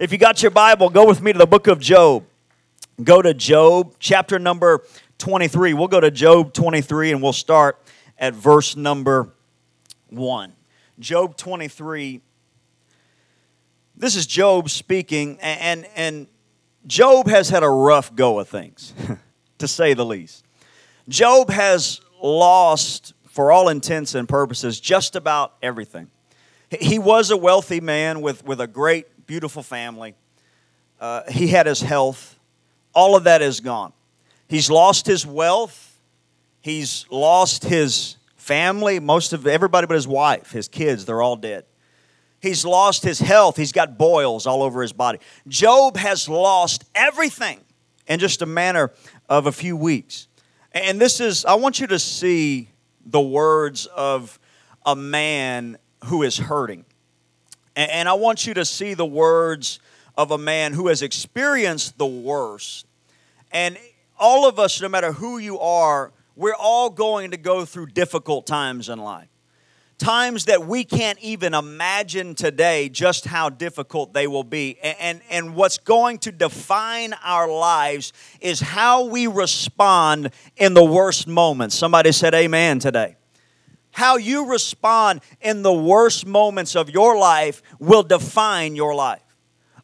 If you got your Bible, go with me to the book of Job. Go to Job, chapter number 23. We'll go to Job 23 and we'll start at verse number 1. Job 23. This is Job speaking, and, and Job has had a rough go of things, to say the least. Job has lost, for all intents and purposes, just about everything. He was a wealthy man with, with a great beautiful family. Uh, he had his health. All of that is gone. He's lost his wealth. He's lost his family. Most of everybody but his wife, his kids, they're all dead. He's lost his health. He's got boils all over his body. Job has lost everything in just a matter of a few weeks. And this is, I want you to see the words of a man who is hurting. And I want you to see the words of a man who has experienced the worst. And all of us, no matter who you are, we're all going to go through difficult times in life. Times that we can't even imagine today just how difficult they will be. And, and, and what's going to define our lives is how we respond in the worst moments. Somebody said amen today. How you respond in the worst moments of your life will define your life.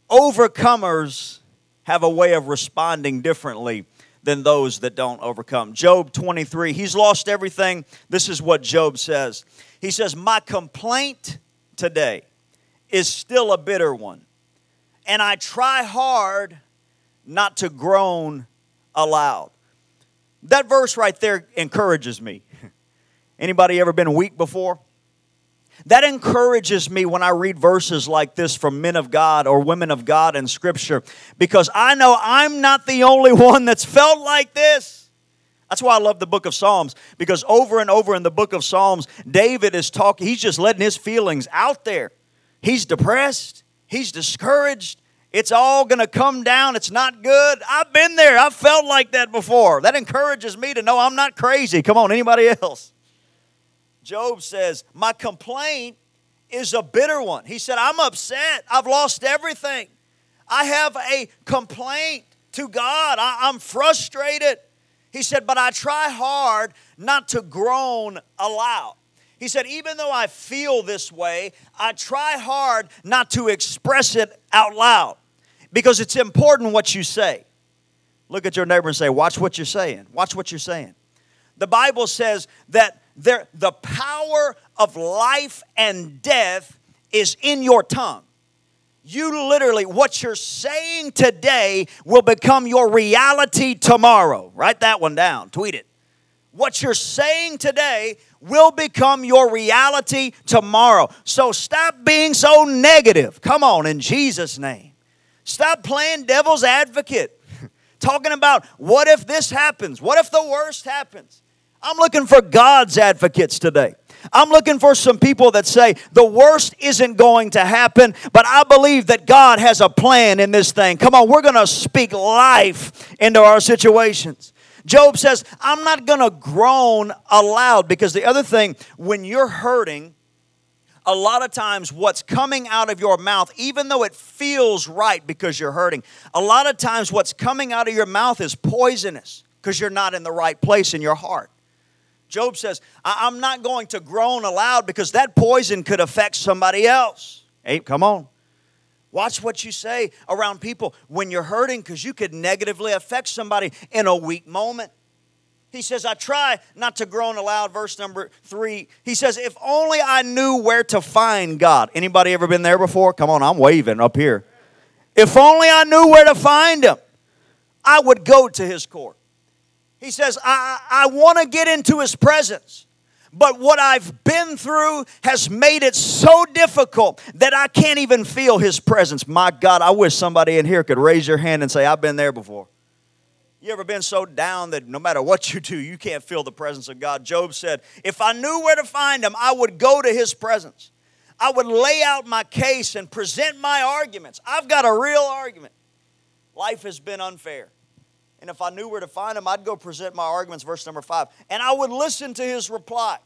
Overcomers have a way of responding differently than those that don't overcome. Job 23, he's lost everything. This is what Job says. He says, My complaint today is still a bitter one, and I try hard not to groan aloud. That verse right there encourages me. Anybody ever been weak before? That encourages me when I read verses like this from men of God or women of God in Scripture because I know I'm not the only one that's felt like this. That's why I love the book of Psalms because over and over in the book of Psalms, David is talking, he's just letting his feelings out there. He's depressed, he's discouraged, it's all going to come down. It's not good. I've been there. I've felt like that before. That encourages me to know I'm not crazy. Come on, anybody else? Job says, My complaint is a bitter one. He said, I'm upset. I've lost everything. I have a complaint to God. I, am frustrated. He said, But I try hard not to groan aloud. He said, Even though I feel this way, I try hard not to express it out loud because it's important what you say. Look at your neighbor and say, Watch what you're saying. Watch what you're saying. The Bible says that there, the power of life and death is in your tongue. You literally, what you're saying today will become your reality tomorrow. Write that one down, tweet it. What you're saying today will become your reality tomorrow. So stop being so negative. Come on, in Jesus' name. Stop playing devil's advocate, talking about what if this happens? What if the worst happens? I'm looking for God's advocates today. I'm looking for some people that say the worst isn't going to happen, but I believe that God has a plan in this thing. Come on, we're going to speak life into our situations. Job says, I'm not going to groan aloud because the other thing, when you're hurting, a lot of times what's coming out of your mouth, even though it feels right because you're hurting, a lot of times what's coming out of your mouth is poisonous because you're not in the right place in your heart. Job says, I'm not going to groan aloud because that poison could affect somebody else. Hey, come on. Watch what you say around people when you're hurting because you could negatively affect somebody in a weak moment. He says, I try not to groan aloud. Verse number three. He says, if only I knew where to find God. Anybody ever been there before? Come on, I'm waving up here. If only I knew where to find him, I would go to his court. He says, I, I want to get into his presence. But what I've been through has made it so difficult that I can't even feel his presence. My God, I wish somebody in here could raise your hand and say, I've been there before. You ever been so down that no matter what you do, you can't feel the presence of God? Job said, If I knew where to find him, I would go to his presence. I would lay out my case and present my arguments. I've got a real argument. Life has been unfair. And if I knew where to find him, I'd go present my arguments, verse number five. And I would listen to his reply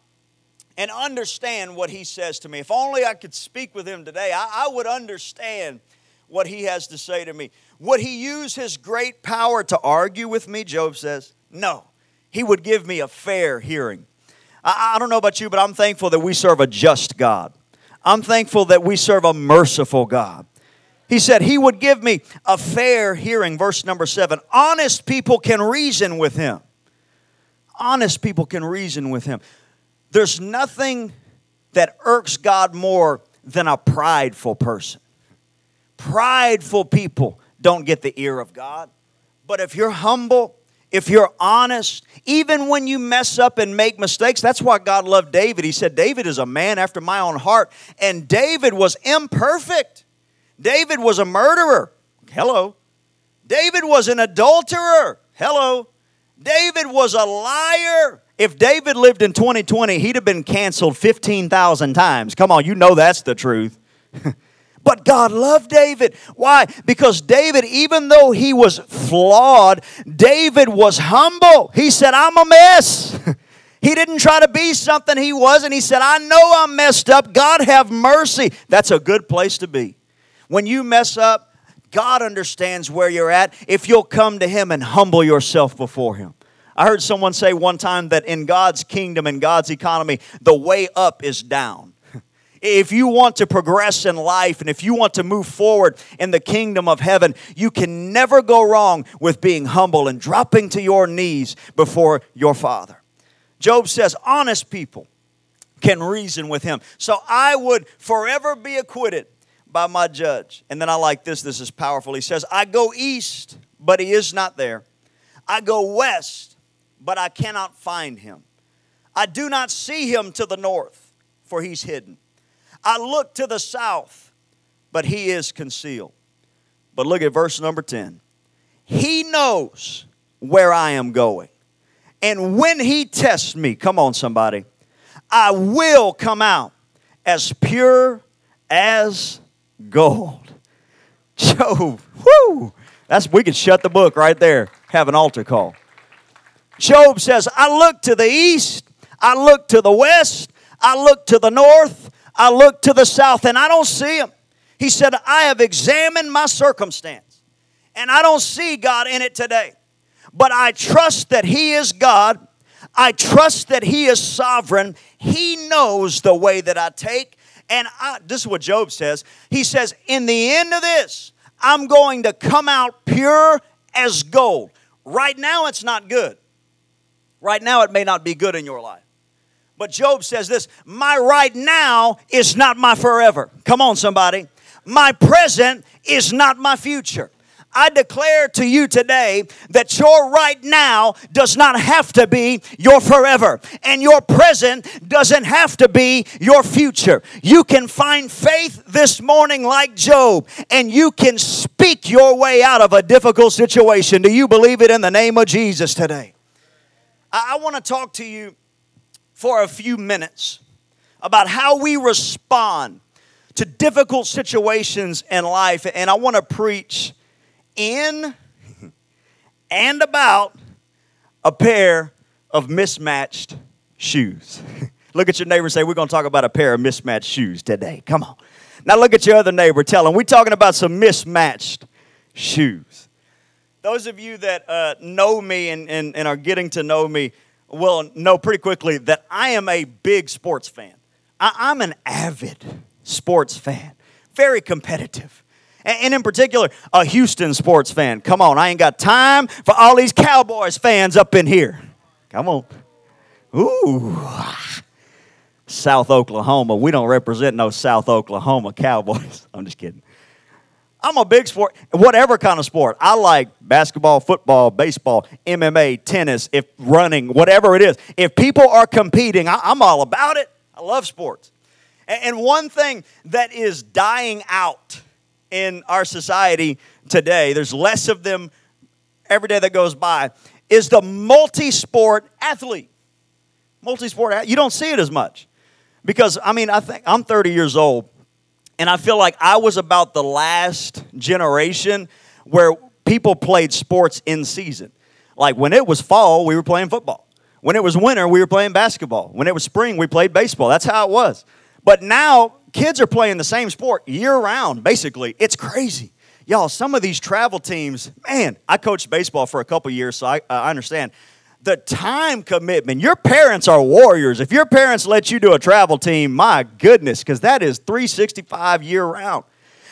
and understand what he says to me. If only I could speak with him today, I, I would understand what he has to say to me. Would he use his great power to argue with me? Job says. No. He would give me a fair hearing. I, I don't know about you, but I'm thankful that we serve a just God. I'm thankful that we serve a merciful God. He said he would give me a fair hearing. Verse number seven. Honest people can reason with him. Honest people can reason with him. There's nothing that irks God more than a prideful person. Prideful people don't get the ear of God. But if you're humble, if you're honest, even when you mess up and make mistakes, that's why God loved David. He said, David is a man after my own heart. And David was imperfect. David was a murderer. Hello. David was an adulterer. Hello. David was a liar. If David lived in 2020, he'd have been canceled 15,000 times. Come on, you know that's the truth. But God loved David. Why? Because David, even though he was flawed, David was humble. He said, I'm a mess. He didn't try to be something he wasn't. He said, I know I'm messed up. God have mercy. That's a good place to be. When you mess up, God understands where you're at if you'll come to Him and humble yourself before Him. I heard someone say one time that in God's kingdom, in God's economy, the way up is down. If you want to progress in life and if you want to move forward in the kingdom of heaven, you can never go wrong with being humble and dropping to your knees before your Father. Job says, honest people can reason with him. So I would forever be acquitted by my judge. And then I like this, this is powerful. He says, I go east, but he is not there. I go west, but I cannot find him. I do not see him to the north, for he's hidden. I look to the south, but he is concealed. But look at verse number 10. He knows where I am going. And when he tests me, come on, somebody, I will come out as pure as gold. Job, whoo, that's we could shut the book right there, have an altar call. Job says, I look to the east, I look to the west, I look to the north, I look to the south and I don't see him. He said, I have examined my circumstance and I don't see God in it today. But I trust that He is God. I trust that He is sovereign. He knows the way that I take. And I, this is what Job says. He says, In the end of this, I'm going to come out pure as gold. Right now, it's not good. Right now, it may not be good in your life. But Job says this My right now is not my forever. Come on, somebody. My present is not my future. I declare to you today that your right now does not have to be your forever, and your present doesn't have to be your future. You can find faith this morning like Job, and you can speak your way out of a difficult situation. Do you believe it in the name of Jesus today? I, I want to talk to you for a few minutes about how we respond to difficult situations in life. And I want to preach in and about a pair of mismatched shoes. look at your neighbor and say, We're going to talk about a pair of mismatched shoes today. Come on. Now look at your other neighbor. Tell We're talking about some mismatched shoes. Those of you that uh, know me and, and, and are getting to know me, will know pretty quickly that I am a big sports fan. I, am an avid sports fan, very competitive. And, in particular, a Houston sports fan. Come on, I ain't got time for all these Cowboys fans up in here. Come on. Ooh. South Oklahoma. We don't represent no South Oklahoma Cowboys. I'm just kidding. I'm a big sport, whatever kind of sport. I like basketball, football, baseball, MMA, tennis, if running, whatever it is. If people are competing, I, am all about it. I love sports. And one thing that is dying out in our society today, there's less of them every day that goes by, is the multi sport athlete. Multi sport, you don't see it as much. Because, I mean, I think I'm 30 years old. And I feel like I was about the last generation where people played sports in season. Like when it was fall, we were playing football. When it was winter, we were playing basketball. When it was spring, we played baseball. That's how it was. But now kids are playing the same sport year round, basically. It's crazy. y'all, some of these travel teams, man, I coached baseball for a couple years, so I, uh, I understand. The time commitment, your parents are warriors. If your parents let you do a travel team, my goodness, because that is 365 year round.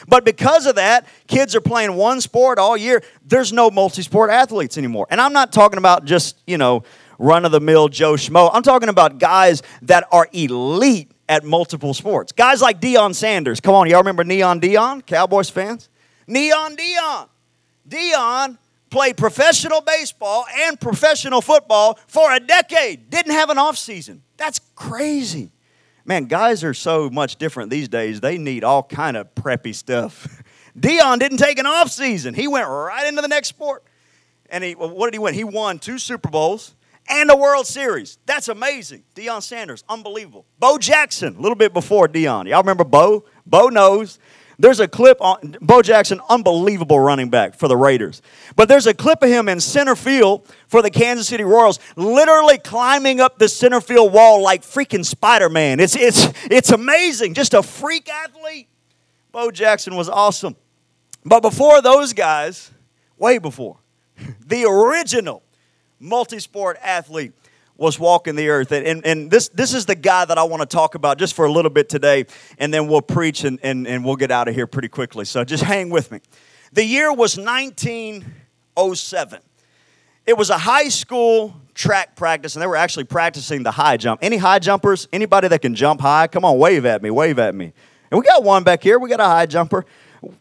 But because of that, kids are playing one sport all year. There's no multi sport athletes anymore. And I'm not talking about just, you know, run of the mill Joe Schmo. I'm talking about guys that are elite at multiple sports. Guys like Deion Sanders. Come on, y'all remember Neon Deion, Cowboys fans? Neon Deion. Deion played professional baseball and professional football for a decade. Didn't have an off season. That's crazy. Man, guys are so much different these days. They need all kind of preppy stuff. Deion didn't take an off season. He went right into the next sport. And he, what did he win? He won two Super Bowls and a World Series. That's amazing. Deion Sanders, unbelievable. Bo Jackson, a little bit before Deion. Y'all remember Bo? Bo knows. There's a clip on Bo Jackson, unbelievable running back for the Raiders. But there's a clip of him in center field for the Kansas City Royals, literally climbing up the center field wall like freaking Spider Man. It's, it's, it's amazing. Just a freak athlete. Bo Jackson was awesome. But before those guys, way before, the original multi sport athlete was walking the earth. And, and this, this is the guy that I want to talk about just for a little bit today, and then we'll preach and, and, and we'll get out of here pretty quickly. So just hang with me. The year was 1907. It was a high school track practice, and they were actually practicing the high jump. Any high jumpers? Anybody that can jump high? Come on, wave at me, wave at me. And we got one back here. We got a high jumper.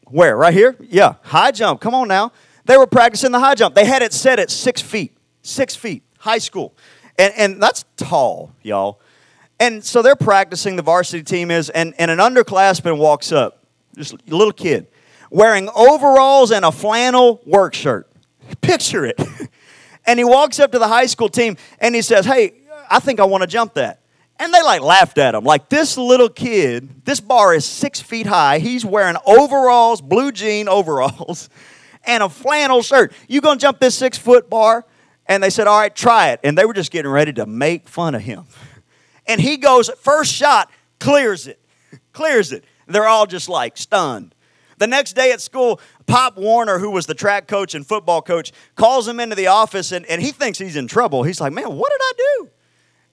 Where? Right here? Yeah, high jump. Come on now. They were practicing the high jump. They had it set at six feet. Six feet. High school. And, and that's tall, y'all. And so they're practicing, the varsity team is, and, and an underclassman walks up, just a little kid, wearing overalls and a flannel work shirt. Picture it. and he walks up to the high school team and he says, Hey, I think I want to jump that. And they like laughed at him. Like, this little kid, this bar is six feet high. He's wearing overalls, blue jean overalls, and a flannel shirt. You gonna jump this six foot bar? And they said, All right, try it. And they were just getting ready to make fun of him. And he goes, first shot, clears it, clears it. They're all just like stunned. The next day at school, Pop Warner, who was the track coach and football coach, calls him into the office and, and he thinks he's in trouble. He's like, Man, what did I do?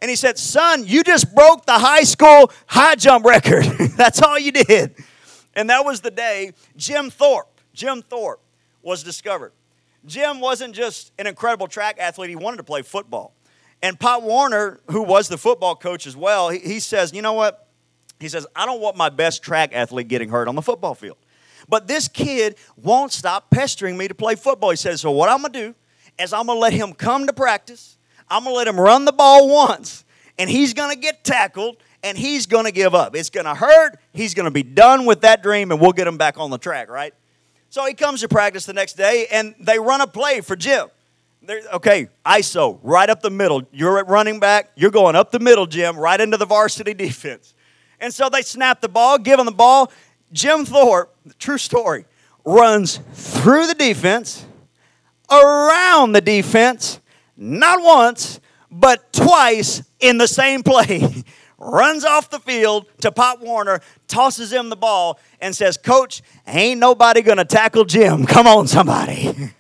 And he said, Son, you just broke the high school high jump record. That's all you did. And that was the day Jim Thorpe, Jim Thorpe was discovered. Jim wasn't just an incredible track athlete, he wanted to play football. And Pop Warner, who was the football coach as well, he, he says, You know what? He says, I don't want my best track athlete getting hurt on the football field. But this kid won't stop pestering me to play football. He says, So what I'm going to do is I'm going to let him come to practice. I'm going to let him run the ball once, and he's going to get tackled, and he's going to give up. It's going to hurt. He's going to be done with that dream, and we'll get him back on the track, right? So he comes to practice the next day, and they run a play for Jim. They're, okay, ISO, right up the middle. You're at running back. You're going up the middle, Jim, right into the varsity defense. And so they snap the ball, give him the ball. Jim Thorpe, true story, runs through the defense, around the defense, not once, but twice in the same play. Runs off the field to Pop Warner, tosses him the ball, and says, Coach, ain't nobody going to tackle Jim. Come on, somebody.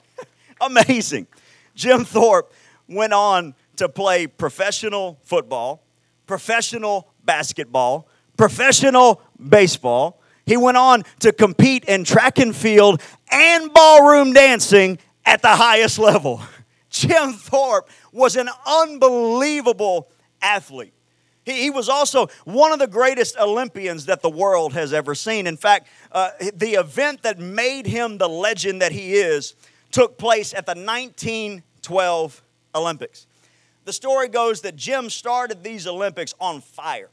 Amazing. Jim Thorpe went on to play professional football, professional basketball, professional baseball. He went on to compete in track and field and ballroom dancing at the highest level. Jim Thorpe was an unbelievable athlete. He, he was also one of the greatest Olympians that the world has ever seen. In fact, uh, the event that made him the legend that he is took place at the 1912 Olympics. The story goes that Jim started these Olympics on fire.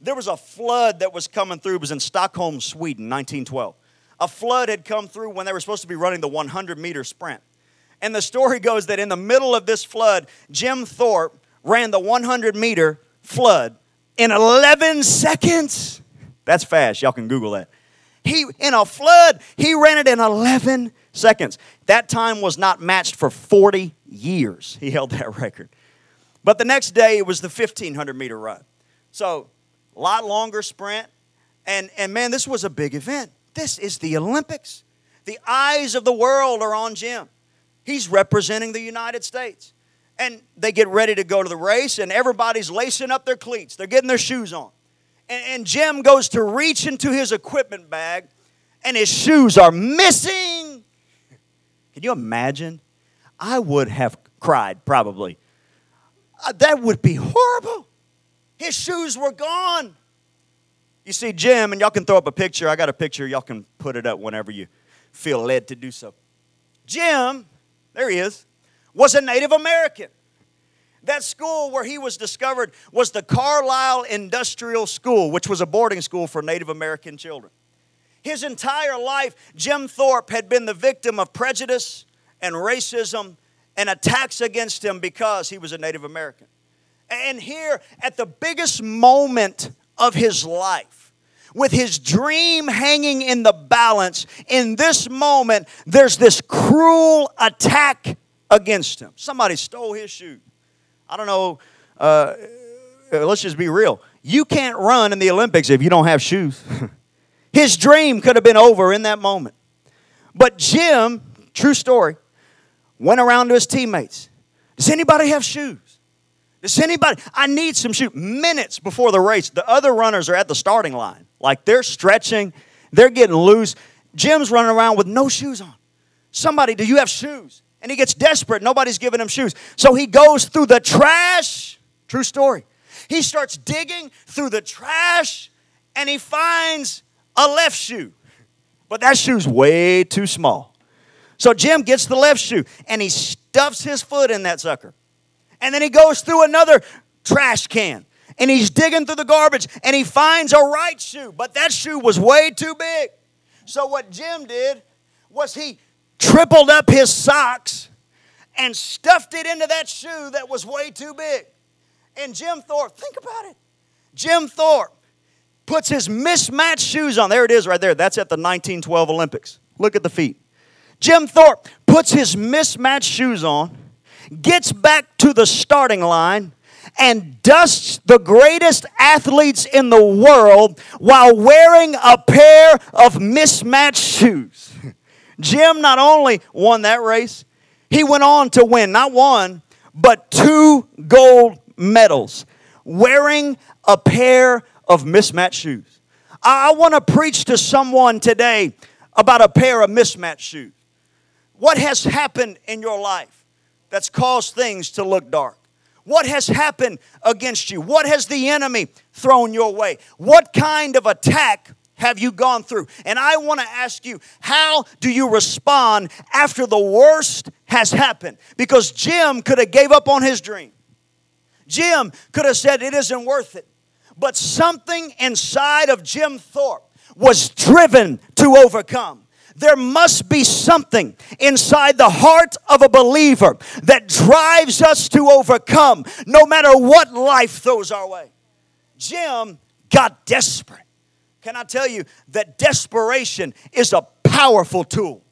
There was a flood that was coming through, it was in Stockholm, Sweden, 1912. A flood had come through when they were supposed to be running the 100 meter sprint. And the story goes that in the middle of this flood, Jim Thorpe ran the 100 meter flood in 11 seconds. That's fast. Y'all can Google that. He in a flood, he ran it in 11 seconds. That time was not matched for 40 years. He held that record. But the next day it was the 1500 meter run. So, a lot longer sprint. And, and man, this was a big event. This is the Olympics. The eyes of the world are on Jim. He's representing the United States. And they get ready to go to the race, and everybody's lacing up their cleats. They're getting their shoes on. And, and Jim goes to reach into his equipment bag, and his shoes are missing. Can you imagine? I would have cried, probably. Uh, that would be horrible. His shoes were gone. You see, Jim, and y'all can throw up a picture. I got a picture. Y'all can put it up whenever you feel led to do so. Jim, there he is, was a Native American. That school where he was discovered was the Carlisle Industrial School, which was a boarding school for Native American children. His entire life, Jim Thorpe had been the victim of prejudice and racism and attacks against him because he was a Native American. And here, at the biggest moment of his life, with his dream hanging in the balance, in this moment, there's this cruel attack against him. Somebody stole his shoe. I don't know, uh, let's just be real. You can't run in the Olympics if you don't have shoes. his dream could have been over in that moment. But Jim, true story, went around to his teammates. Does anybody have shoes? Does anybody? I need some shoes. Minutes before the race, the other runners are at the starting line. Like they're stretching, they're getting loose. Jim's running around with no shoes on. Somebody, do you have shoes? And he gets desperate. Nobody's giving him shoes. So he goes through the trash. True story. He starts digging through the trash and he finds a left shoe. But that shoe's way too small. So Jim gets the left shoe and he stuffs his foot in that sucker. And then he goes through another trash can and he's digging through the garbage and he finds a right shoe, but that shoe was way too big. So what Jim did was he tripled up his socks and stuffed it into that shoe that was way too big. And Jim Thorpe, think about it. Jim Thorpe puts his mismatched shoes on. There it is right there. That's at the 1912 Olympics. Look at the feet. Jim Thorpe puts his mismatched shoes on, gets back to the starting line, and dusts the greatest athletes in the world while wearing a pair of mismatched shoes. Jim not only won that race, he went on to win not one, but two gold medals wearing a pair of mismatched shoes. I want to preach to someone today about a pair of mismatched shoes. What has happened in your life that's caused things to look dark? What has happened against you? What has the enemy thrown your way? What kind of attack have you gone through? And I want to ask you, how do you respond after the worst has happened? Because Jim could have gave up on his dream. Jim could have said it isn't worth it. But something inside of Jim Thorpe was driven to overcome there must be something inside the heart of a believer that drives us to overcome no matter what life throws our way. Jim got desperate. Can I tell you that desperation is a powerful tool?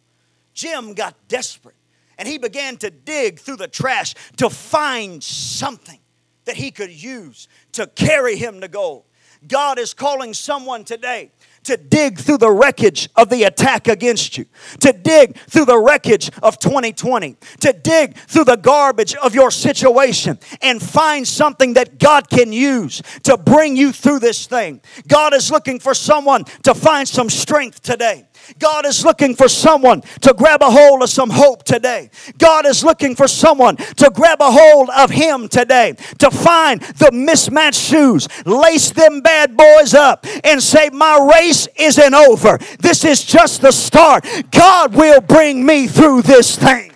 Jim got desperate and he began to dig through the trash to find something that he could use to carry him to goal. God is calling someone today to dig through the wreckage of the attack against you, to dig through the wreckage of 2020, to dig through the garbage of your situation and find something that God can use to bring you through this thing. God is looking for someone to find some strength today. God is looking for someone to grab a hold of some hope today. God is looking for someone to grab a hold of Him today, to find the mismatched shoes, lace them bad boys up, and say, My race isn't over. This is just the start. God will bring me through this thing.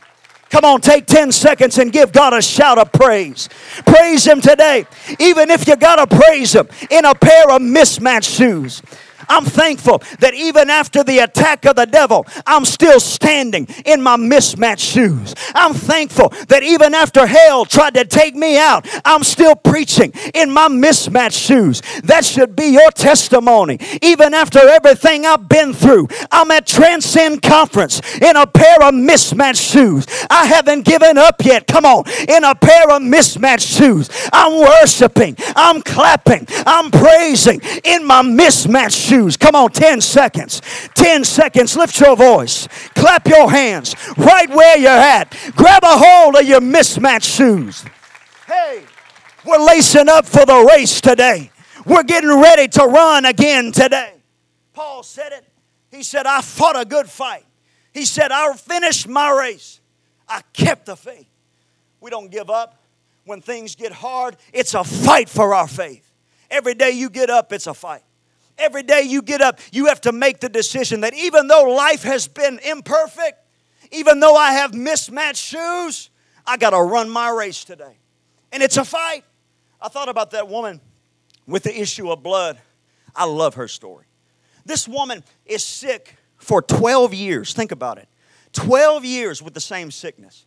Come on, take 10 seconds and give God a shout of praise. Praise Him today, even if you got to praise Him in a pair of mismatched shoes. I'm thankful that even after the attack of the devil, I'm still standing in my mismatched shoes. I'm thankful that even after hell tried to take me out, I'm still preaching in my mismatched shoes. That should be your testimony. Even after everything I've been through, I'm at Transcend Conference in a pair of mismatched shoes. I haven't given up yet. Come on, in a pair of mismatched shoes. I'm worshiping, I'm clapping, I'm praising in my mismatched shoes shoes. Come on, 10 seconds. 10 seconds. Lift your voice. Clap your hands right where you're at. Grab a hold of your mismatched shoes. Hey, we're lacing up for the race today. We're getting ready to run again today. Paul said it. He said, I fought a good fight. He said, I finished my race. I kept the faith. We don't give up when things get hard. It's a fight for our faith. Every day you get up, it's a fight. Every day you get up, you have to make the decision that even though life has been imperfect, even though I have mismatched shoes, I got to run my race today. And it's a fight. I thought about that woman with the issue of blood. I love her story. This woman is sick for 12 years. Think about it 12 years with the same sickness.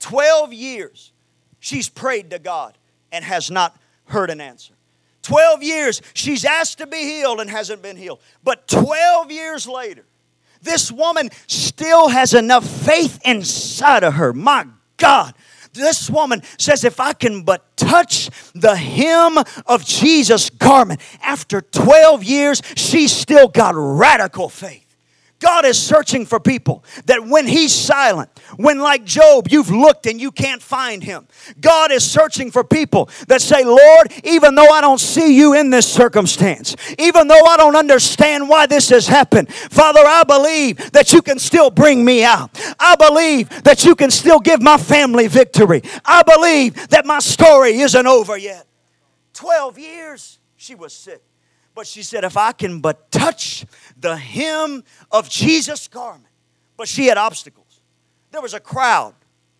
12 years she's prayed to God and has not heard an answer. 12 years she's asked to be healed and hasn't been healed. But 12 years later, this woman still has enough faith inside of her. My God. This woman says, If I can but touch the hem of Jesus' garment, after 12 years, she's still got radical faith. God is searching for people that when He's silent, when like Job, you've looked and you can't find Him. God is searching for people that say, Lord, even though I don't see you in this circumstance, even though I don't understand why this has happened, Father, I believe that you can still bring me out. I believe that you can still give my family victory. I believe that my story isn't over yet. 12 years she was sick. But she said, if I can but touch the hem of Jesus' garment. But she had obstacles. There was a crowd,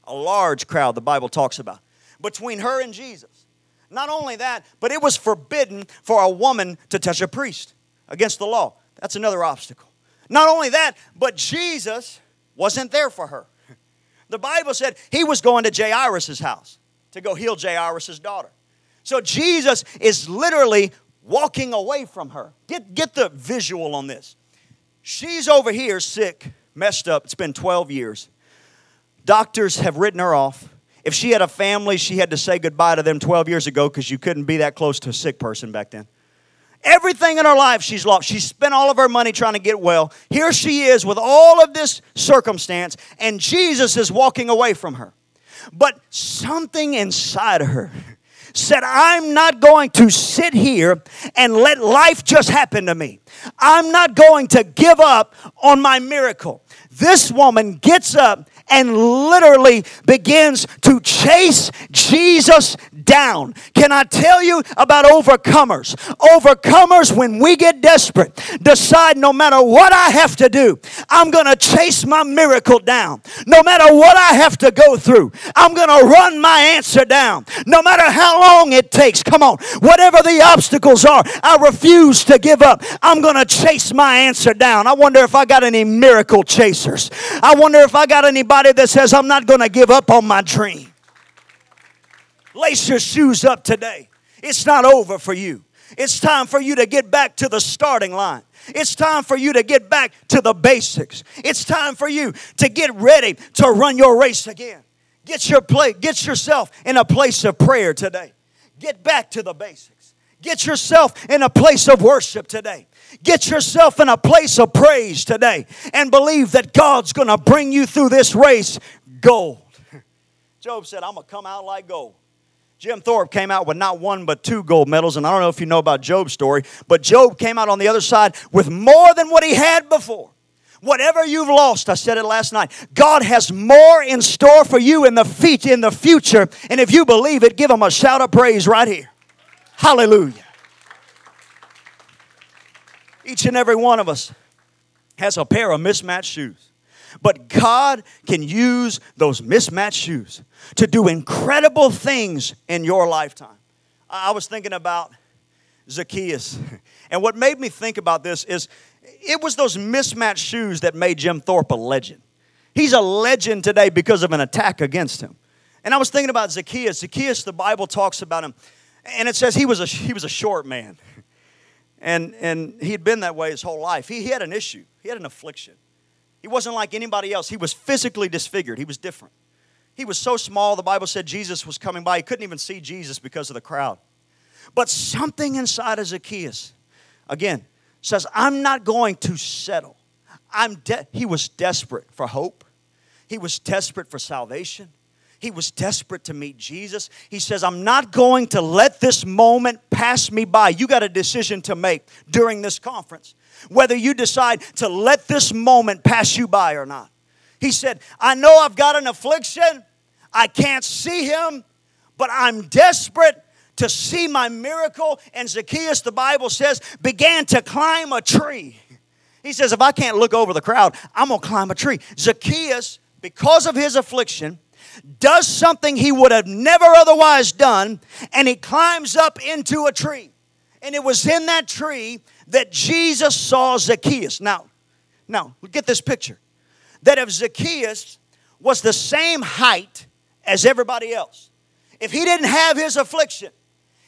a large crowd, the Bible talks about, between her and Jesus. Not only that, but it was forbidden for a woman to touch a priest against the law. That's another obstacle. Not only that, but Jesus wasn't there for her. The Bible said he was going to Jairus' house to go heal Jairus' daughter. So Jesus is literally walking away from her. Get, get the visual on this. She's over here sick, messed up. It's been 12 years. Doctors have written her off. If she had a family, she had to say goodbye to them 12 years ago because you couldn't be that close to a sick person back then. Everything in her life she's lost. She spent all of her money trying to get well. Here she is with all of this circumstance, and Jesus is walking away from her. But something inside of her said, I'm not going to sit here and let life just happen to me. I'm not going to give up on my miracle. This woman gets up and literally begins to chase Jesus down. Can I tell you about overcomers? Overcomers, when we get desperate, decide no matter what I have to do, I'm going to chase my miracle down. No matter what I have to go through, I'm going to run my answer down. No matter how long it takes, come on, whatever the obstacles are, I refuse to give up. I'm going to chase my answer down. I wonder if I got any miracle chasers. I wonder if I got anybody that says, I'm not going to give up on my dream. Lace your shoes up today. It's not over for you. It's time for you to get back to the starting line. It's time for you to get back to the basics. It's time for you to get ready to run your race again. Get your place, get yourself in a place of prayer today. Get back to the basics. Get yourself in a place of worship today. Get yourself in a place of praise today and believe that God's going to bring you through this race gold. Job said, I'm going to come out like gold. Jim Thorpe came out with not one but two gold medals, and I don't know if you know about Job's story, but Job came out on the other side with more than what he had before. Whatever you've lost, I said it last night, God has more in store for you in the, feet, in the future, and if you believe it, give him a shout of praise right here. Hallelujah. Each and every one of us has a pair of mismatched shoes. But God can use those mismatched shoes to do incredible things in your lifetime. I was thinking about Zacchaeus. And what made me think about this is it was those mismatched shoes that made Jim Thorpe a legend. He's a legend today because of an attack against him. And I was thinking about Zacchaeus. Zacchaeus, the Bible talks about him, and it says he was a, he was a short man. And, and he had been that way his whole life. He, he had an issue, he had an affliction. He wasn't like anybody else. He was physically disfigured, he was different. He was so small, the Bible said Jesus was coming by. He couldn't even see Jesus because of the crowd. But something inside of Zacchaeus, again, says, I'm not going to settle. I'm de- he was desperate for hope. He was desperate for salvation. He was desperate to meet Jesus. He says, I'm not going to let this moment pass me by. You got a decision to make during this conference whether you decide to let this moment pass you by or not. He said, I know I've got an affliction. I can't see him, but I'm desperate to see my miracle. And Zacchaeus, the Bible says, began to climb a tree. He says, If I can't look over the crowd, I'm to climb a tree. Zacchaeus, because of his affliction, does something he would have never otherwise done, and he climbs up into a tree. And it was in that tree that Jesus saw Zacchaeus. Now, now, get this picture. That if Zacchaeus was the same height as everybody else, if he didn't have his affliction,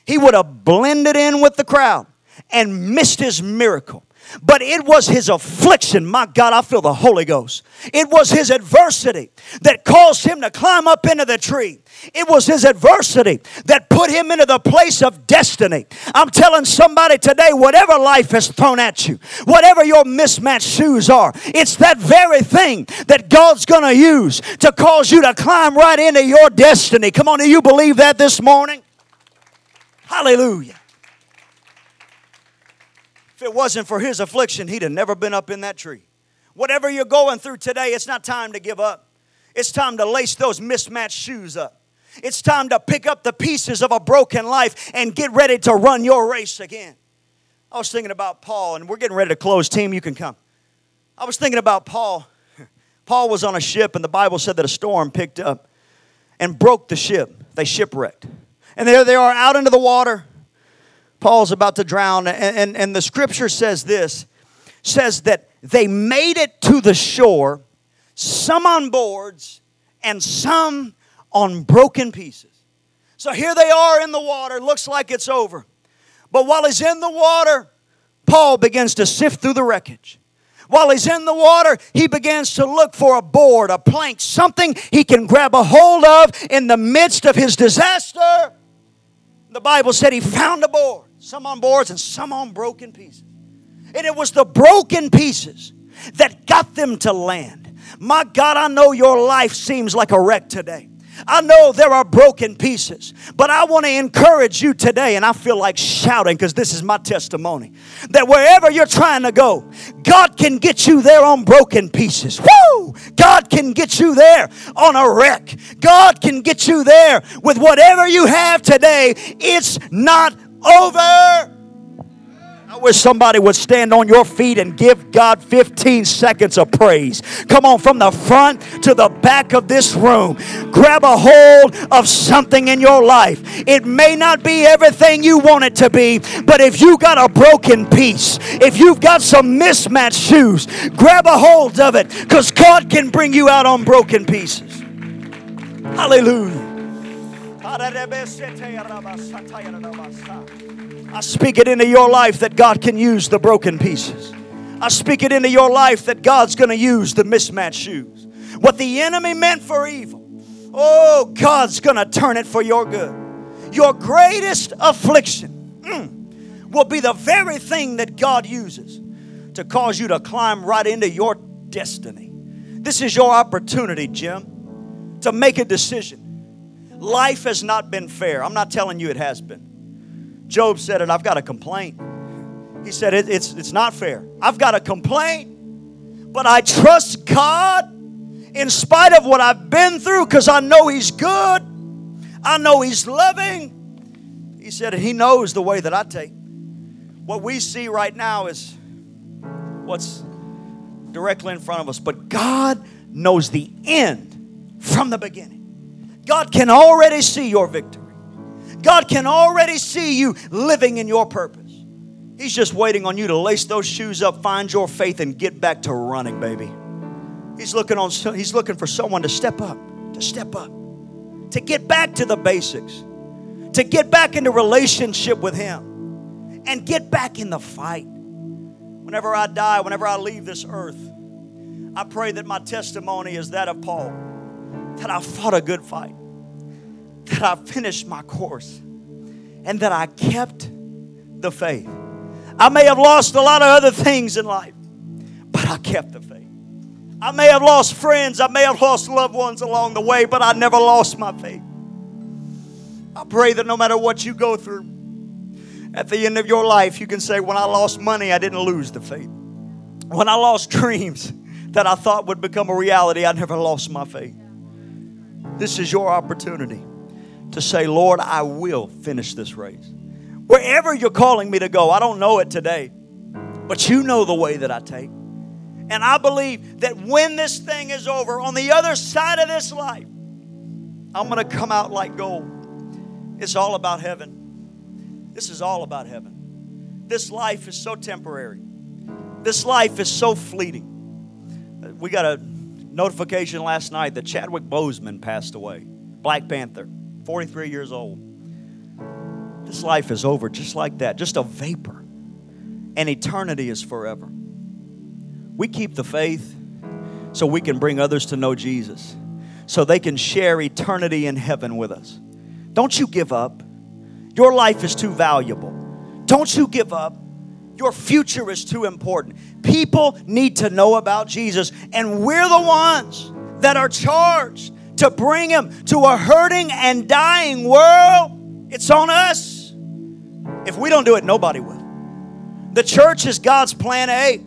he would have blended in with the crowd and missed his miracle. But it was his affliction. My God, I feel the Holy Ghost. It was his adversity that caused him to climb up into the tree. It was his adversity that put him into the place of destiny. I'm telling somebody today, whatever life has thrown at you, whatever your mismatched shoes are, it's that very thing that God's going to use to cause you to climb right into your destiny. Come on, do you believe that this morning? Hallelujah it wasn't for his affliction, he'd have never been up in that tree. Whatever you're going through today, it's not time to give up. It's time to lace those mismatched shoes up. It's time to pick up the pieces of a broken life and get ready to run your race again. I was thinking about Paul, and we're getting ready to close. Team, you can come. I was thinking about Paul. Paul was on a ship, and the Bible said that a storm picked up and broke the ship. They shipwrecked. And there they are out into the water. Paul's about to drown, and, and, and the scripture says this says that they made it to the shore, some on boards and some on broken pieces. So here they are in the water, looks like it's over. But while he's in the water, Paul begins to sift through the wreckage. While he's in the water, he begins to look for a board, a plank, something he can grab a hold of in the midst of his disaster. The Bible said he found a board some on boards and some on broken pieces. And it was the broken pieces that got them to land. My God, I know your life seems like a wreck today. I know there are broken pieces, but I want to encourage you today, and I feel like shouting because this is my testimony that wherever you're trying to go, God can get you there on broken pieces. Woo! God can get you there on a wreck. God can get you there with whatever you have today. It's not over. I wish somebody would stand on your feet and give God 15 seconds of praise. Come on, from the front to the back of this room, grab a hold of something in your life. It may not be everything you want it to be, but if you've got a broken piece, if you've got some mismatched shoes, grab a hold of it because God can bring you out on broken pieces. Hallelujah. I speak it into your life that God can use the broken pieces. I speak it into your life that God's going to use the mismatched shoes. What the enemy meant for evil, oh, God's going to turn it for your good. Your greatest affliction mm, will be the very thing that God uses to cause you to climb right into your destiny. This is your opportunity, Jim, to make a decision Life has not been fair. I'm not telling you it has been. Job said it, I've got a complaint. He said, it, it's, it's not fair. I've got a complaint, but I trust God in spite of what I've been through because I know He's good. I know He's loving. He said, He knows the way that I take. What we see right now is what's directly in front of us, but God knows the end from the beginning. God can already see your victory. God can already see you living in your purpose. He's just waiting on you to lace those shoes up, find your faith, and get back to running, baby. He's looking on. He's looking for someone to step up, to step up, to get back to the basics, to get back into relationship with Him, and get back in the fight. Whenever I die, whenever I leave this earth, I pray that my testimony is that of Paul that I fought a good fight, that I finished my course, and that I kept the faith. I may have lost a lot of other things in life, but I kept the faith. I may have lost friends, I may have lost loved ones along the way, but I never lost my faith. I pray that no matter what you go through, at the end of your life, you can say, When I lost money, I didn't lose the faith. When I lost dreams that I thought would become a reality, I never lost my faith. This is your opportunity to say, Lord, I will finish this race. Wherever you're calling me to go, I don't know it today, but you know the way that I take. And I believe that when this thing is over, on the other side of this life, I'm going to come out like gold. It's all about heaven. This is all about heaven. This life is so temporary. This life is so fleeting. We got a notification last night that Chadwick Boseman passed away. Black Panther, 43 years old. This life is over just like that, just a vapor. And eternity is forever. We keep the faith so we can bring others to know Jesus, so they can share eternity in heaven with us. Don't you give up. Your life is too valuable. Don't you give up. Your future is too important. People need to know about Jesus, and we're the ones that are charged to bring him to a hurting and dying world. It's on us. If we don't do it, nobody will. The church is God's plan A.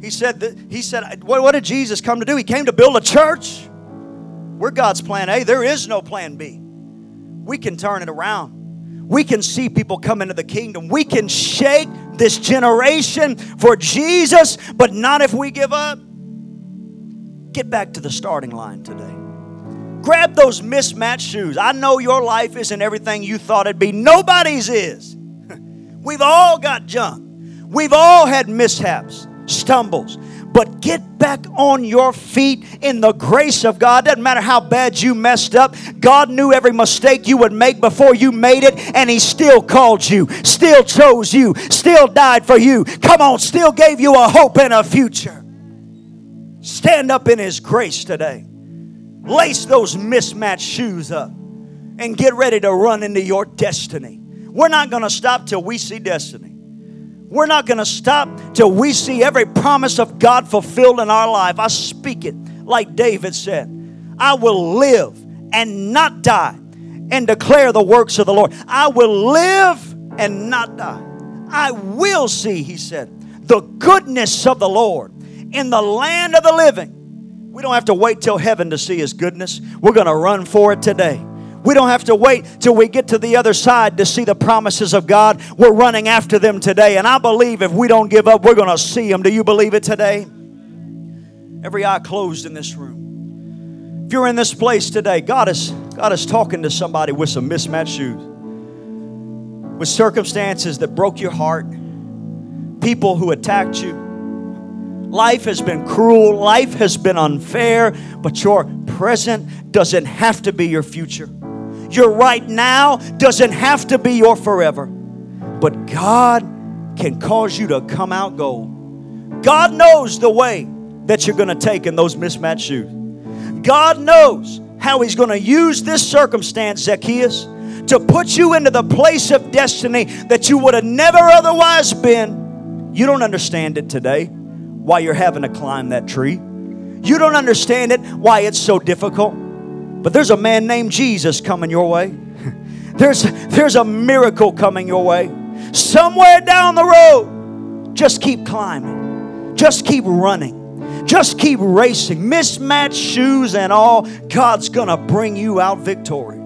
He said that he said, what, what did Jesus come to do? He came to build a church. We're God's plan A. There is no plan B. We can turn it around. We can see people come into the kingdom. We can shake this generation for Jesus, but not if we give up. Get back to the starting line today. Grab those mismatched shoes. I know your life isn't everything you thought it'd be. Nobody's is. We've all got junk. We've all had mishaps stumbles. But get back on your feet in the grace of God. Doesn't matter how bad you messed up. God knew every mistake you would make before you made it, and He still called you, still chose you, still died for you. Come on, still gave you a hope and a future. Stand up in His grace today. Lace those mismatched shoes up and get ready to run into your destiny. We're not going to stop till we see destiny. We're not going to stop till we see every promise of God fulfilled in our life. I speak it like David said I will live and not die and declare the works of the Lord. I will live and not die. I will see, he said, the goodness of the Lord in the land of the living. We don't have to wait till heaven to see his goodness. We're going to run for it today. We don't have to wait till we get to the other side to see the promises of God. We're running after them today. And I believe if we don't give up, we're going to see them. Do you believe it today? Every eye closed in this room. If you're in this place today, God is, God is talking to somebody with some mismatched shoes, with circumstances that broke your heart, people who attacked you. Life has been cruel, life has been unfair, but your present doesn't have to be your future. Your right now doesn't have to be your forever. But God can cause you to come out gold. God knows the way that you're going to take in those mismatched shoes. God knows how He's going to use this circumstance, Zacchaeus, to put you into the place of destiny that you would have never otherwise been. You don't understand it today, why you're having to climb that tree. You don't understand it, why it's so difficult. But there's a man named Jesus coming your way. There's, there's a miracle coming your way. Somewhere down the road, just keep climbing. Just keep running. Just keep racing. Mismatched shoes and all, God's to bring you out victorious.